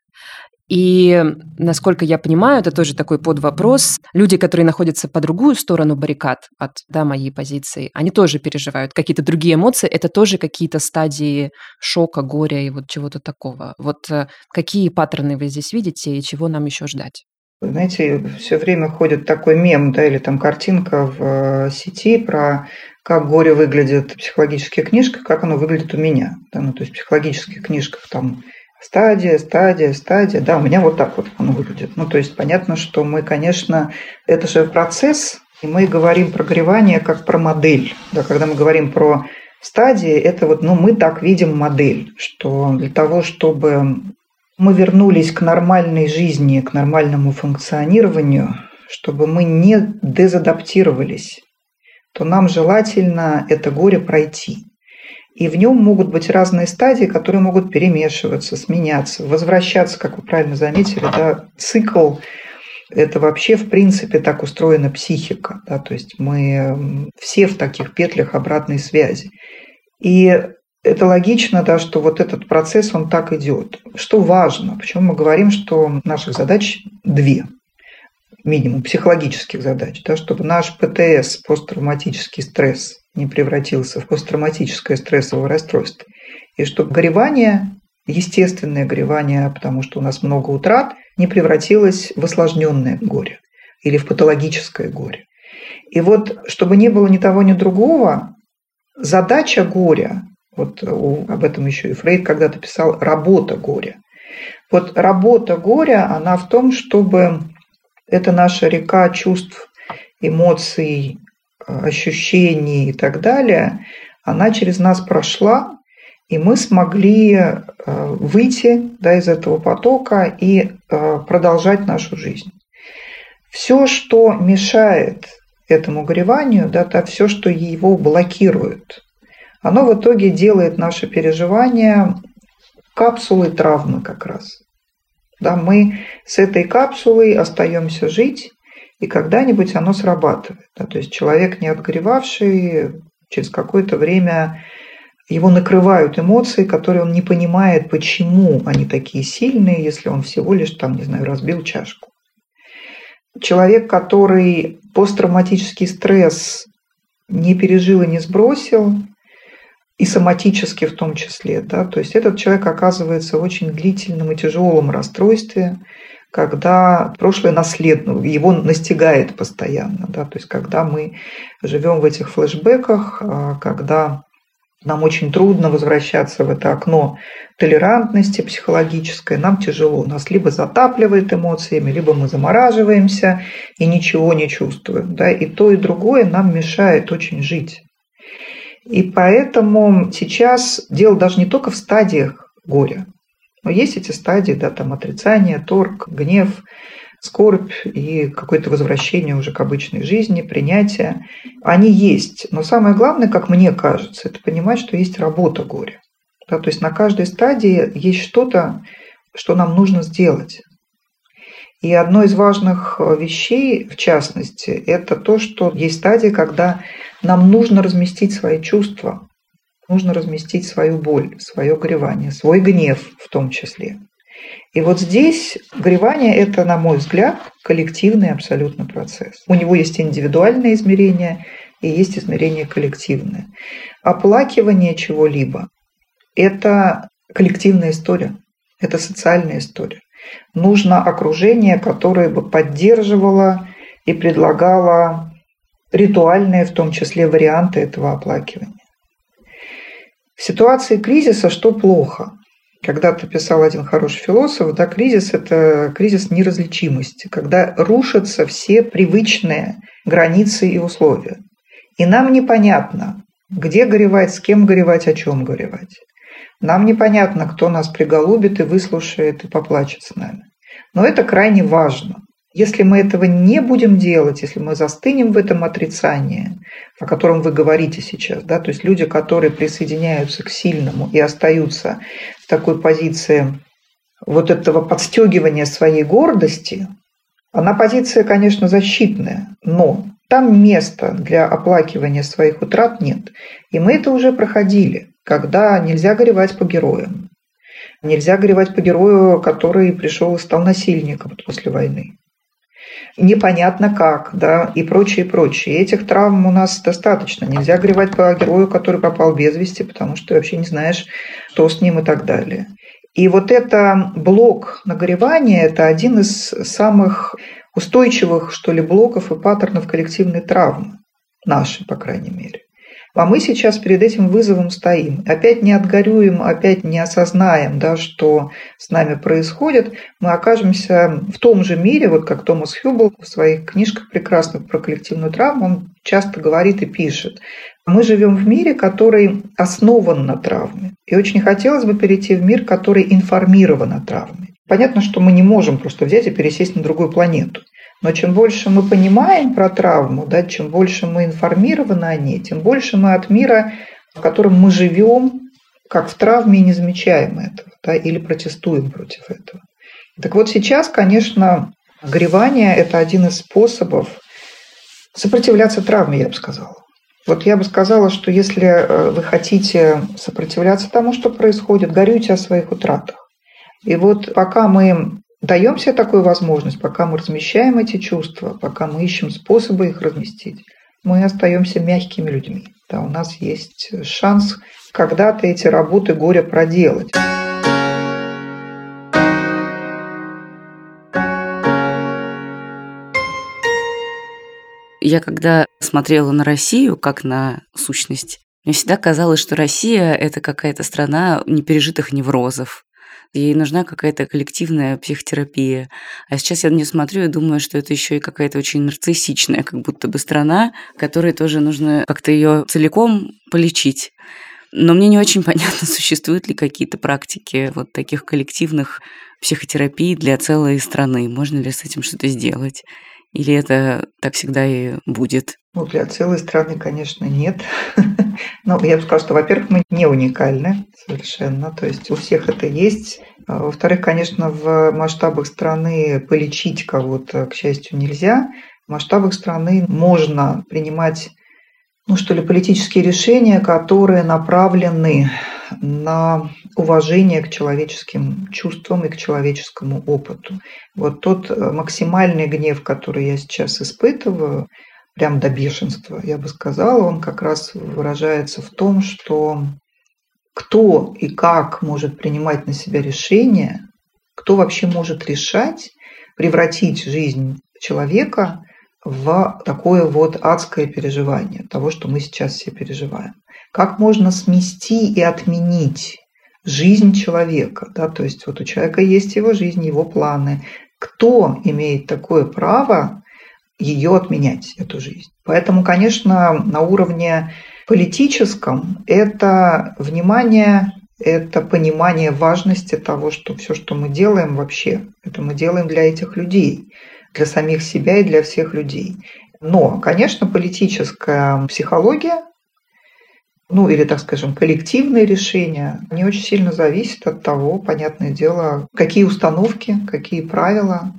B: И, насколько я понимаю, это тоже такой подвопрос. Люди, которые находятся по другую сторону баррикад от да, моей позиции, они тоже переживают какие-то другие эмоции. Это тоже какие-то стадии шока, горя и вот чего-то такого. Вот э, какие паттерны вы здесь видите и чего нам еще ждать?
A: Знаете, все время ходит такой мем, да, или там картинка в э, сети про как горе выглядит в психологических книжках, как оно выглядит у меня. Да, ну, то есть в психологических книжках там стадия, стадия, стадия. Да, у меня вот так вот оно выглядит. Ну, то есть понятно, что мы, конечно, это же процесс, и мы говорим про горевание как про модель. Да, когда мы говорим про стадии, это вот, ну, мы так видим модель, что для того, чтобы мы вернулись к нормальной жизни, к нормальному функционированию, чтобы мы не дезадаптировались, то нам желательно это горе пройти. И в нем могут быть разные стадии, которые могут перемешиваться, сменяться, возвращаться, как вы правильно заметили, да, цикл это вообще, в принципе, так устроена психика. Да? То есть мы все в таких петлях обратной связи. И это логично, да, что вот этот процесс, он так идет. Что важно? Почему мы говорим, что наших задач две минимум психологических задач, да, чтобы наш ПТС, посттравматический стресс, не превратился в посттравматическое стрессовое расстройство. И чтобы горевание, естественное горевание, потому что у нас много утрат, не превратилось в осложненное горе или в патологическое горе. И вот, чтобы не было ни того, ни другого, задача горя, вот об этом еще и Фрейд когда-то писал, работа горя. Вот работа горя, она в том, чтобы это наша река чувств, эмоций, ощущений и так далее, она через нас прошла, и мы смогли э, выйти да, из этого потока и э, продолжать нашу жизнь. Все, что мешает этому гореванию, да, то все, что его блокирует, оно в итоге делает наше переживание капсулой травмы как раз. Да, мы с этой капсулой остаемся жить, и когда-нибудь оно срабатывает. Да, то есть человек, не отгоревавший, через какое-то время его накрывают эмоции, которые он не понимает, почему они такие сильные, если он всего лишь там, не знаю, разбил чашку. Человек, который посттравматический стресс не пережил и не сбросил, и соматически в том числе. Да? То есть этот человек оказывается в очень длительном и тяжелом расстройстве, когда прошлое наследно, его настигает постоянно. Да? То есть когда мы живем в этих флешбеках, а, когда нам очень трудно возвращаться в это окно толерантности психологической, нам тяжело. Нас либо затапливает эмоциями, либо мы замораживаемся и ничего не чувствуем. Да? И то, и другое нам мешает очень жить. И поэтому сейчас дело даже не только в стадиях горя, но есть эти стадии, да, там отрицание, торг, гнев, скорбь и какое-то возвращение уже к обычной жизни, принятие. Они есть. Но самое главное, как мне кажется, это понимать, что есть работа горя. Да, то есть на каждой стадии есть что-то, что нам нужно сделать. И одно из важных вещей, в частности, это то, что есть стадия, когда нам нужно разместить свои чувства, нужно разместить свою боль, свое горевание, свой гнев в том числе. И вот здесь горевание – это, на мой взгляд, коллективный абсолютно процесс. У него есть индивидуальное измерение и есть измерение коллективное. Оплакивание чего-либо – это коллективная история, это социальная история. Нужно окружение, которое бы поддерживало и предлагало ритуальные, в том числе, варианты этого оплакивания. В ситуации кризиса что плохо? Когда-то писал один хороший философ, да, кризис – это кризис неразличимости, когда рушатся все привычные границы и условия. И нам непонятно, где горевать, с кем горевать, о чем горевать. Нам непонятно, кто нас приголубит и выслушает и поплачет с нами. Но это крайне важно. Если мы этого не будем делать, если мы застынем в этом отрицании, о котором вы говорите сейчас, да, то есть люди, которые присоединяются к сильному и остаются в такой позиции вот этого подстегивания своей гордости, она позиция, конечно, защитная, но там места для оплакивания своих утрат нет. И мы это уже проходили, когда нельзя горевать по героям. Нельзя горевать по герою, который пришел и стал насильником после войны непонятно как, да, и прочее, и прочее. И этих травм у нас достаточно. Нельзя горевать по герою, который попал без вести, потому что ты вообще не знаешь, что с ним и так далее. И вот это блок нагревания – это один из самых устойчивых, что ли, блоков и паттернов коллективной травмы, нашей, по крайней мере. А мы сейчас перед этим вызовом стоим. Опять не отгорюем, опять не осознаем, да, что с нами происходит. Мы окажемся в том же мире, вот как Томас Хюбл в своих книжках прекрасных про коллективную травму, он часто говорит и пишет. Мы живем в мире, который основан на травме. И очень хотелось бы перейти в мир, который информирован о травме. Понятно, что мы не можем просто взять и пересесть на другую планету. Но чем больше мы понимаем про травму, да, чем больше мы информированы о ней, тем больше мы от мира, в котором мы живем, как в травме, и не замечаем этого, да, или протестуем против этого. Так вот сейчас, конечно, горевание – это один из способов сопротивляться травме, я бы сказала. Вот я бы сказала, что если э, вы хотите сопротивляться тому, что происходит, горюйте о своих утратах. И вот пока мы даем себе такую возможность, пока мы размещаем эти чувства, пока мы ищем способы их разместить, мы остаемся мягкими людьми. Да, у нас есть шанс когда-то эти работы горя проделать.
C: Я когда смотрела на Россию как на сущность, мне всегда казалось, что Россия – это какая-то страна непережитых неврозов. Ей нужна какая-то коллективная психотерапия. А сейчас я на нее смотрю и думаю, что это еще и какая-то очень нарциссичная, как будто бы страна, которой тоже нужно как-то ее целиком полечить. Но мне не очень понятно, существуют ли какие-то практики вот таких коллективных психотерапий для целой страны. Можно ли с этим что-то сделать? Или это так всегда и будет?
A: Ну, для целой страны, конечно, нет. Но я бы сказала, что, во-первых, мы не уникальны совершенно. То есть у всех это есть. А, во-вторых, конечно, в масштабах страны полечить кого-то, к счастью, нельзя. В масштабах страны можно принимать ну что ли, политические решения, которые направлены на уважение к человеческим чувствам и к человеческому опыту. Вот тот э, максимальный гнев, который я сейчас испытываю, прям до бешенства, я бы сказала, он как раз выражается в том, что кто и как может принимать на себя решения, кто вообще может решать, превратить жизнь человека в такое вот адское переживание того, что мы сейчас все переживаем. Как можно смести и отменить жизнь человека? Да? То есть вот у человека есть его жизнь, его планы. Кто имеет такое право ее отменять, эту жизнь? Поэтому, конечно, на уровне политическом это внимание это понимание важности того, что все, что мы делаем вообще, это мы делаем для этих людей для самих себя и для всех людей. Но, конечно, политическая психология, ну или, так скажем, коллективные решения, они очень сильно зависят от того, понятное дело, какие установки, какие правила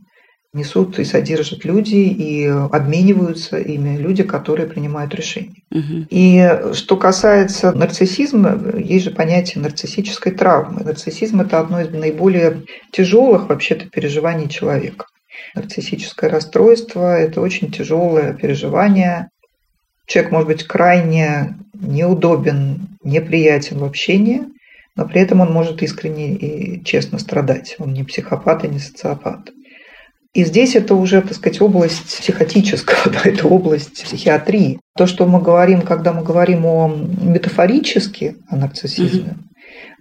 A: несут и содержат люди и обмениваются ими люди, которые принимают решения. Угу. И что касается нарциссизма, есть же понятие нарциссической травмы. Нарциссизм – это одно из наиболее тяжелых вообще-то переживаний человека. Нарциссическое расстройство – это очень тяжелое переживание. Человек может быть крайне неудобен, неприятен в общении, но при этом он может искренне и честно страдать. Он не психопат и не социопат. И здесь это уже, так сказать, область психотического, да, это область психиатрии. То, что мы говорим, когда мы говорим о метафорически о нарциссизме, mm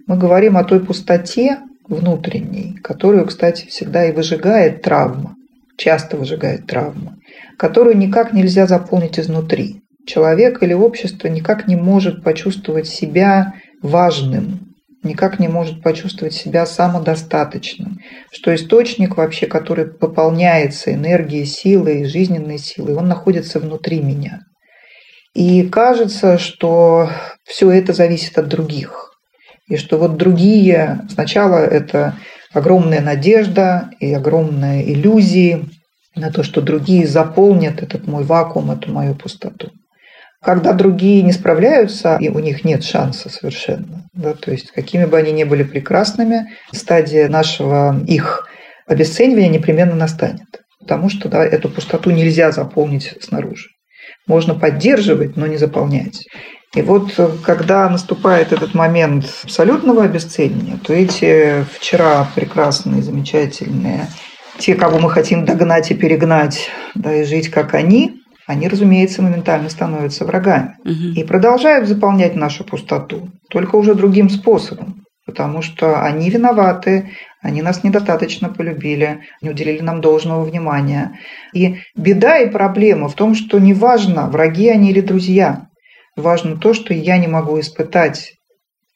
A: мы говорим о той пустоте, внутренней, которую, кстати, всегда и выжигает травма, часто выжигает травма, которую никак нельзя заполнить изнутри. Человек или общество никак не может почувствовать себя важным, никак не может почувствовать себя самодостаточным, что источник вообще, который пополняется энергией, силой, жизненной силой, он находится внутри меня. И кажется, что все это зависит от других. И что вот другие, сначала это огромная надежда и огромные иллюзии на то, что другие заполнят этот мой вакуум, эту мою пустоту. Когда другие не справляются, и у них нет шанса совершенно, да, то есть какими бы они ни были прекрасными, стадия нашего их обесценивания непременно настанет. Потому что да, эту пустоту нельзя заполнить снаружи. Можно поддерживать, но не заполнять. И вот э, когда наступает этот момент абсолютного обесценивания, то эти вчера прекрасные, замечательные, те, кого мы хотим догнать и перегнать, да, и жить как они, они, разумеется, моментально становятся врагами. Угу. И продолжают заполнять нашу пустоту, только уже другим способом. Потому что они виноваты, они нас недостаточно полюбили, не уделили нам должного внимания. И беда и проблема в том, что неважно, враги они или друзья, важно то, что я не могу испытать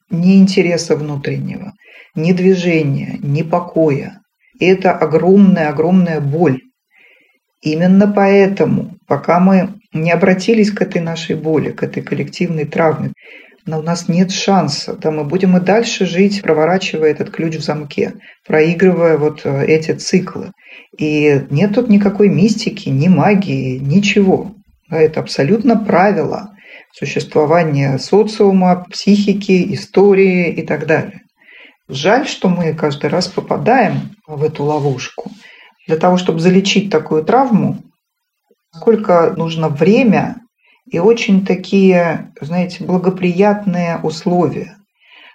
A: ни интереса внутреннего, ни движения, ни покоя. И это огромная-огромная боль. Именно поэтому, пока мы не обратились к этой нашей боли, к этой коллективной травме, но у нас нет шанса. Да, мы будем и дальше жить, проворачивая этот ключ в замке, проигрывая вот э, эти циклы. И нет тут никакой мистики, ни магии, ничего. Это абсолютно правило существования социума, психики, истории и так далее. Жаль, что мы каждый раз попадаем в эту ловушку. Для того, чтобы залечить такую травму, сколько нужно время и очень такие, знаете, благоприятные условия.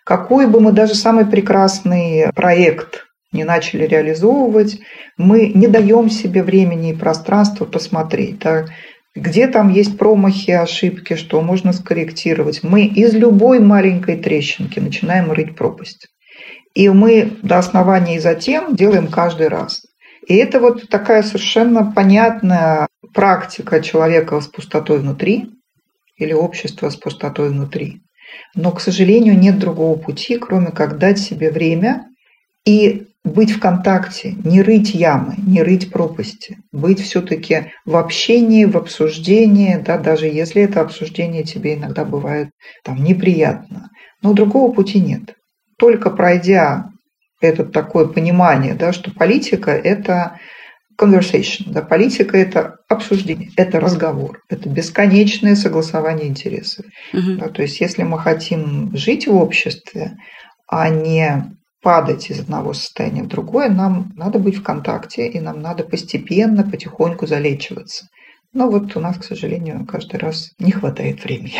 A: Какой бы мы даже самый прекрасный проект не начали реализовывать, мы не даем себе времени и пространства посмотреть, да, где там есть промахи, ошибки, что можно скорректировать. Мы из любой маленькой трещинки начинаем рыть пропасть. И мы до основания и затем делаем каждый раз. И это вот такая совершенно понятная практика человека с пустотой внутри или общества с пустотой внутри. Но, к сожалению, нет другого пути, кроме как дать себе время и быть в контакте, не рыть ямы, не рыть пропасти, быть все-таки в общении, в обсуждении, да, даже если это обсуждение тебе иногда бывает там неприятно. Но другого пути нет. Только пройдя это такое понимание, да, что политика – это conversation, да, политика – это обсуждение, это разговор, это бесконечное согласование интересов. Угу. Да, то есть если мы хотим жить в обществе, а не падать из одного состояния в другое, нам надо быть в контакте, и нам надо постепенно, потихоньку залечиваться. Но вот у нас, к сожалению, каждый раз не хватает времени.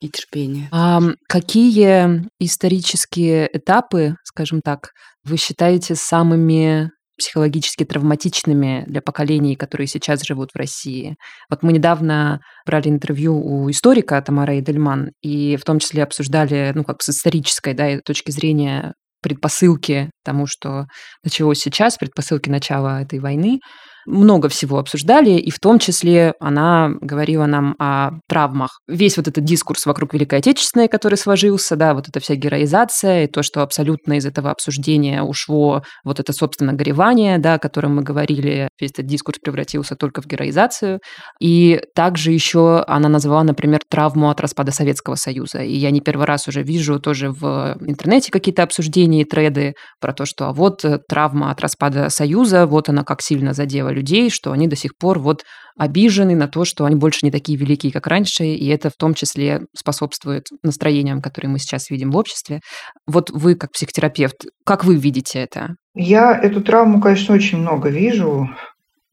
C: И терпения.
B: А какие исторические этапы, скажем так, вы считаете самыми психологически травматичными для поколений, которые сейчас живут в России. Вот мы недавно брали интервью у историка Тамара Эдельман, и в том числе обсуждали, ну, как с исторической да, точки зрения предпосылки тому, что началось сейчас, предпосылки начала этой войны много всего обсуждали, и в том числе она говорила нам о травмах. Весь вот этот дискурс вокруг Великой Отечественной, который сложился, да, вот эта вся героизация, и то, что абсолютно из этого обсуждения ушло вот это, собственно, горевание, да, о котором мы говорили, весь этот дискурс превратился только в героизацию. И также еще она назвала, например, травму от распада Советского Союза. И я не первый раз уже вижу тоже в интернете какие-то обсуждения и треды про то, что а вот э, травма от распада Союза, вот она как сильно задела людей, что они до сих пор вот обижены на то, что они больше не такие великие, как раньше, и это в том числе способствует настроениям, которые мы сейчас видим в обществе. Вот вы, как психотерапевт, как вы видите это?
A: Я эту травму, конечно, очень много вижу.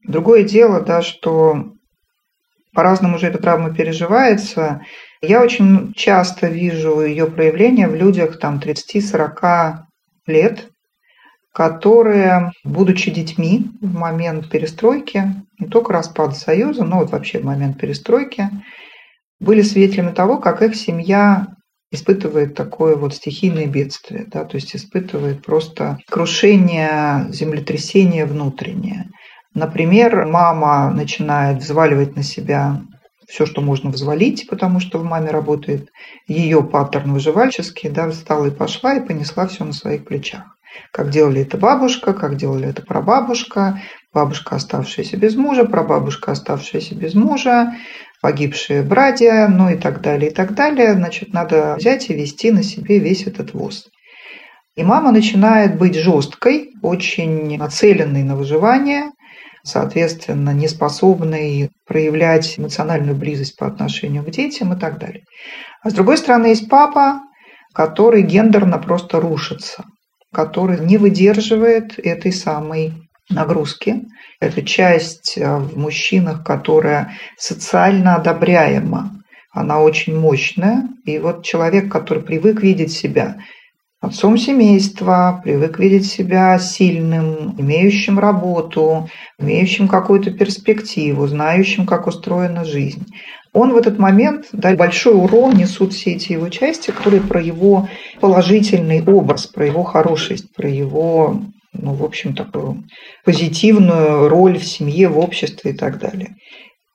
A: Другое дело, да, что по-разному же эта травма переживается. Я очень часто вижу ее проявление в людях там 30-40 лет, которые, будучи детьми в момент перестройки, не только распада Союза, но вот вообще в момент перестройки, были свидетелями того, как их семья испытывает такое вот стихийное бедствие, да, то есть испытывает просто крушение, землетрясение внутреннее. Например, мама начинает взваливать на себя все, что можно взвалить, потому что в маме работает ее паттерн выживальческий, да, встала и пошла и понесла все на своих плечах как делали это бабушка, как делали это прабабушка, бабушка, оставшаяся без мужа, прабабушка, оставшаяся без мужа, погибшие братья, ну и так далее, и так далее. Значит, надо взять и вести на себе весь этот воз. И мама начинает быть жесткой, очень нацеленной на выживание, соответственно, неспособной проявлять эмоциональную близость по отношению к детям и так далее. А с другой стороны, есть папа, который гендерно просто рушится – который не выдерживает этой самой нагрузки. Это часть э, в мужчинах, которая социально одобряема. Она очень мощная. И вот человек, который привык видеть себя отцом семейства, привык видеть себя сильным, имеющим работу, имеющим какую-то перспективу, знающим, как устроена жизнь он в этот момент, да, большой урон несут все эти его части, которые про его положительный образ, про его хорошесть, про его, ну, в общем, такую позитивную роль в семье, в обществе и так далее.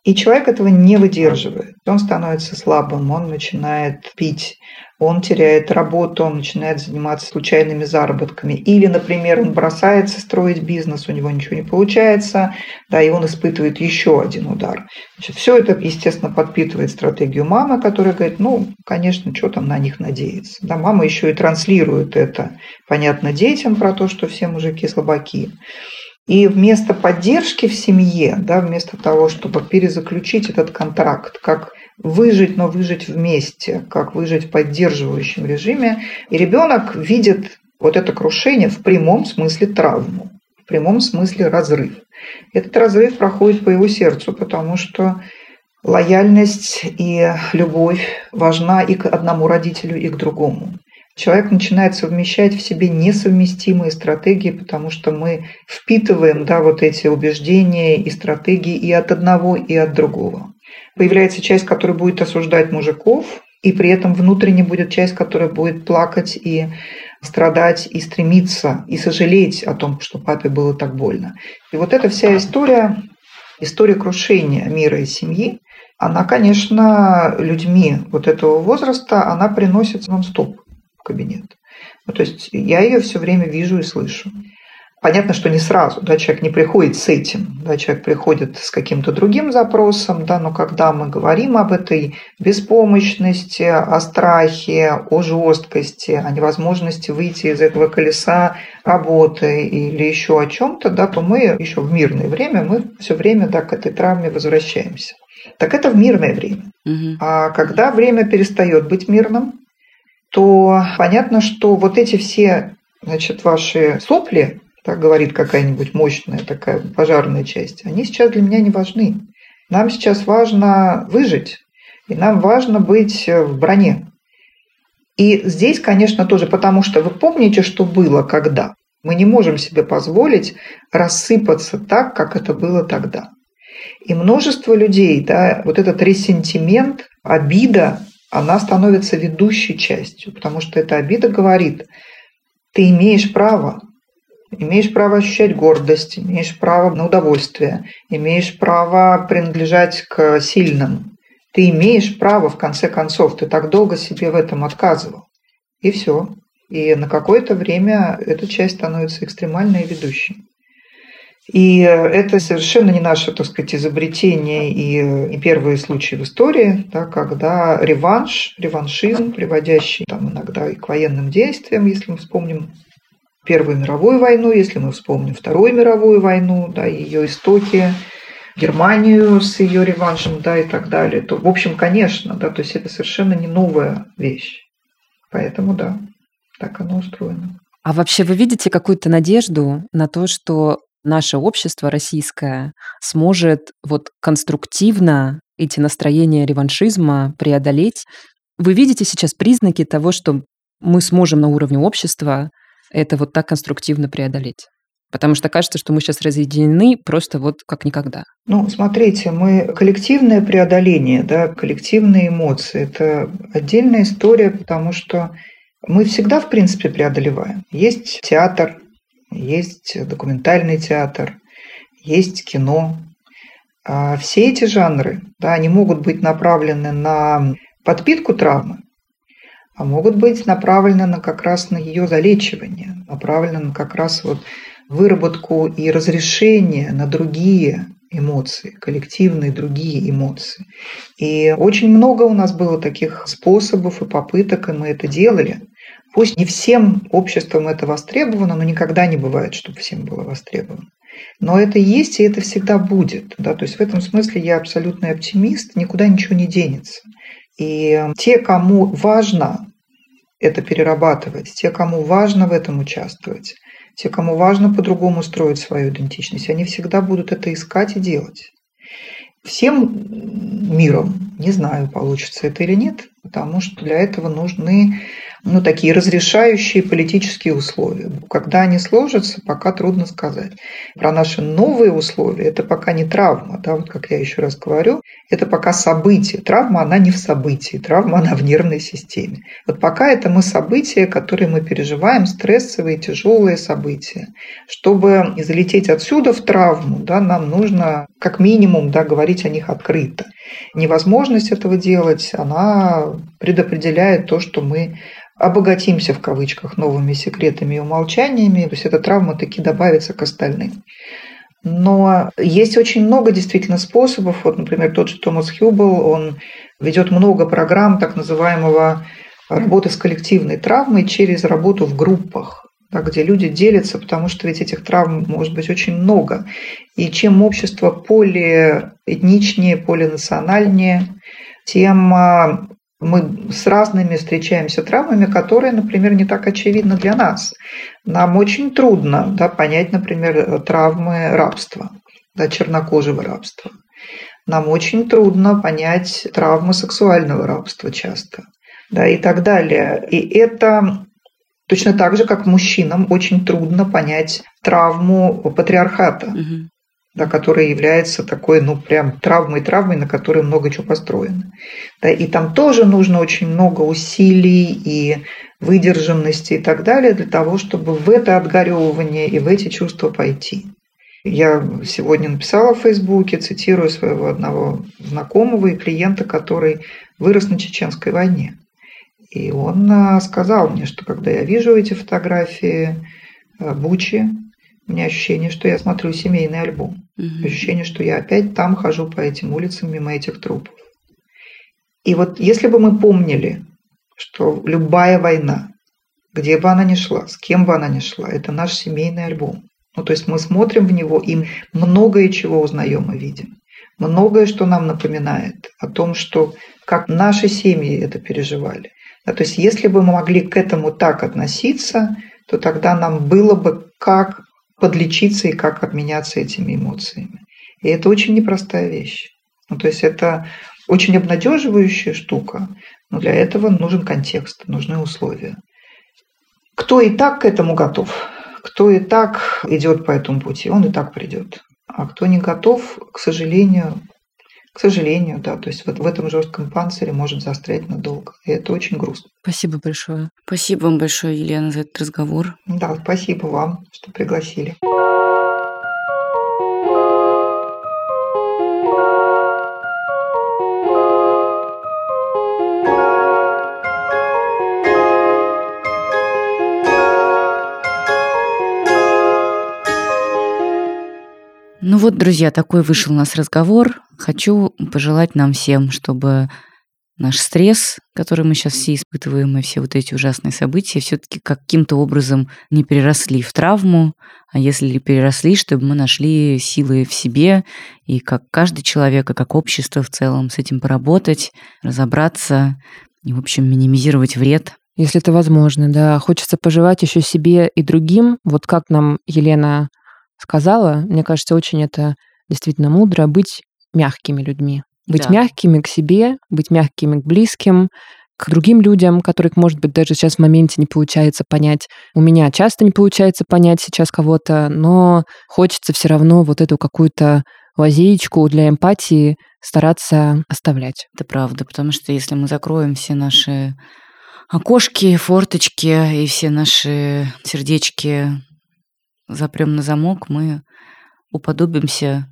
A: И человек этого не выдерживает. Он становится слабым, он начинает пить, он теряет работу, он начинает заниматься случайными заработками. Или, например, он бросается строить бизнес, у него ничего не получается, да, и он испытывает еще один удар. Значит, все это, естественно, подпитывает стратегию мамы, которая говорит, ну, конечно, что там на них надеяться. Да, мама еще и транслирует это, понятно, детям про то, что все мужики слабаки. И вместо поддержки в семье, да, вместо того, чтобы перезаключить этот контракт, как выжить, но выжить вместе, как выжить в поддерживающем режиме. И ребенок видит вот это крушение в прямом смысле травму, в прямом смысле разрыв. Этот разрыв проходит по его сердцу, потому что лояльность и любовь важна и к одному родителю, и к другому. Человек начинает совмещать в себе несовместимые стратегии, потому что мы впитываем да, вот эти убеждения и стратегии и от одного, и от другого. Появляется часть, которая будет осуждать мужиков, и при этом внутренне будет часть, которая будет плакать и страдать, и стремиться, и сожалеть о том, что папе было так больно. И вот эта вся история, история крушения мира и семьи, она, конечно, людьми вот этого возраста, она приносит нон-стоп в кабинет. Ну, то есть я ее все время вижу и слышу. Понятно, что не сразу, да, человек не приходит с этим, да, человек приходит с каким-то другим запросом, да, но когда мы говорим об этой беспомощности, о страхе, о жесткости, о невозможности выйти из этого колеса работы или еще о чем-то, да, то мы еще в мирное время, мы все время да, к этой травме возвращаемся. Так это в мирное время. Угу. А когда время перестает быть мирным, то понятно, что вот эти все значит, ваши сопли, так говорит какая-нибудь мощная такая пожарная часть, они сейчас для меня не важны. Нам сейчас важно выжить, и нам важно быть в броне. И здесь, конечно, тоже потому, что вы помните, что было когда. Мы не можем себе позволить рассыпаться так, как это было тогда. И множество людей, да, вот этот ресентимент, обида, она становится ведущей частью, потому что эта обида говорит, ты имеешь право Имеешь право ощущать гордость, имеешь право на удовольствие, имеешь право принадлежать к сильным. Ты имеешь право, в конце концов, ты так долго себе в этом отказывал. И все. И на какое-то время эта часть становится экстремальной и ведущей. И это совершенно не наше, так сказать, изобретение и, и первые случаи в истории, да, когда реванш, реваншизм, приводящий там, иногда и к военным действиям, если мы вспомним Первую мировую войну, если мы вспомним Вторую мировую войну, да, ее истоки, Германию с ее реваншем, да, и так далее, то, в общем, конечно, да, то есть это совершенно не новая вещь. Поэтому, да, так оно устроено.
B: А вообще вы видите какую-то надежду на то, что наше общество российское сможет вот конструктивно эти настроения реваншизма преодолеть? Вы видите сейчас признаки того, что мы сможем на уровне общества это вот так конструктивно преодолеть? Потому что кажется, что мы сейчас разъединены просто вот как никогда.
A: Ну, смотрите, мы коллективное преодоление, да, коллективные эмоции. Это отдельная история, потому что мы всегда, в принципе, преодолеваем. Есть театр, есть документальный театр, есть кино. А все эти жанры, да, они могут быть направлены на подпитку травмы, а могут быть направлены на как раз на ее залечивание, направлены на как раз вот выработку и разрешение на другие эмоции, коллективные другие эмоции. И очень много у нас было таких способов и попыток, и мы это делали. Пусть не всем обществом это востребовано, но никогда не бывает, чтобы всем было востребовано. Но это есть, и это всегда будет. Да? То есть в этом смысле я абсолютный оптимист, никуда ничего не денется. И те, кому важно это перерабатывать, те, кому важно в этом участвовать, те, кому важно по-другому строить свою идентичность, они всегда будут это искать и делать. Всем миром, не знаю, получится это или нет, потому что для этого нужны ну, такие разрешающие политические условия. Когда они сложатся, пока трудно сказать. Про наши новые условия это пока не травма, да, вот как я еще раз говорю, это пока событие. Травма, она не в событии, травма, она в нервной системе. Вот пока это мы события, которые мы переживаем, стрессовые, тяжелые события. Чтобы залететь отсюда в травму, да, нам нужно как минимум да, говорить о них открыто. Невозможность этого делать, она предопределяет то, что мы обогатимся в кавычках новыми секретами и умолчаниями, то есть эта травма таки добавится к остальным. Но есть очень много действительно способов. Вот, например, тот же Томас Хьюбл, он ведет много программ так называемого работы с коллективной травмой через работу в группах, да, где люди делятся, потому что ведь этих травм может быть очень много. И чем общество полиэтничнее, полинациональнее, тем а, мы с разными встречаемся травмами, которые, например, не так очевидны для нас. Нам очень трудно да, понять, например, травмы рабства, да, чернокожего рабства. Нам очень трудно понять травмы сексуального рабства часто да, и так далее. И это точно так же, как мужчинам очень трудно понять травму патриархата. Угу да, которая является такой, ну, прям травмой-травмой, на которой много чего построено. Да, и там тоже нужно очень много усилий и выдержанности и так далее для того, чтобы в это отгоревывание и в эти чувства пойти. Я сегодня написала в Фейсбуке, цитирую своего одного знакомого и клиента, который вырос на чеченской войне. И он а, сказал мне, что когда я вижу эти фотографии а, Бучи, у меня ощущение, что я смотрю семейный альбом. Угу. Ощущение, что я опять там хожу по этим улицам мимо этих трупов. И вот если бы мы помнили, что любая война, где бы она ни шла, с кем бы она ни шла, это наш семейный альбом. Ну, то есть мы смотрим в него и многое чего узнаем и видим. Многое, что нам напоминает о том, что как наши семьи это переживали. Да, то есть если бы мы могли к этому так относиться, то тогда нам было бы как подлечиться и как обменяться этими эмоциями. И это очень непростая вещь. Ну, то есть это очень обнадеживающая штука, но для этого нужен контекст, нужны условия. Кто и так к этому готов, кто и так идет по этому пути, он и так придет. А кто не готов, к сожалению, к сожалению, да, то есть вот в этом жестком панцире может застрять надолго. И это очень грустно.
B: Спасибо большое.
C: Спасибо вам большое, Елена, за этот разговор.
A: Да, спасибо вам, что пригласили.
C: Ну вот, друзья, такой вышел у нас разговор. Хочу пожелать нам всем, чтобы наш стресс, который мы сейчас все испытываем, и все вот эти ужасные события, все-таки каким-то образом не переросли в травму, а если переросли, чтобы мы нашли силы в себе, и как каждый человек, и как общество в целом с этим поработать, разобраться и, в общем, минимизировать вред.
B: Если это возможно, да. Хочется пожелать еще себе и другим, вот как нам Елена сказала, мне кажется, очень это действительно мудро, быть мягкими людьми. Быть да. мягкими к себе, быть мягкими к близким, к другим людям, которых, может быть, даже сейчас в моменте не получается понять. У меня часто не получается понять сейчас кого-то, но хочется все равно вот эту какую-то лазеечку для эмпатии стараться оставлять.
C: Это правда, потому что если мы закроем все наши окошки, форточки и все наши сердечки запрем на замок, мы уподобимся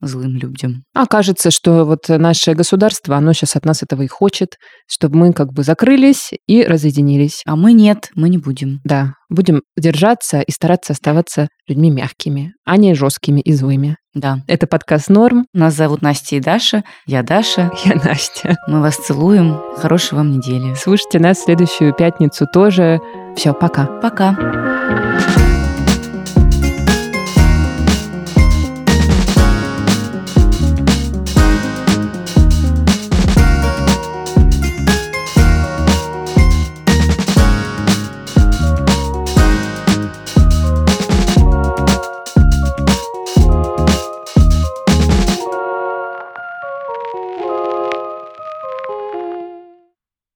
C: злым людям.
B: А кажется, что вот наше государство, оно сейчас от нас этого и хочет, чтобы мы как бы закрылись и разъединились.
C: А мы нет, мы не будем.
B: Да, будем держаться и стараться оставаться людьми мягкими, а не жесткими и злыми.
C: Да.
B: Это подкаст «Норм».
C: Нас зовут Настя и Даша. Я Даша.
B: Я Настя.
C: Мы вас целуем. Хорошей вам недели.
B: Слушайте нас в следующую пятницу тоже. Все, пока.
C: Пока.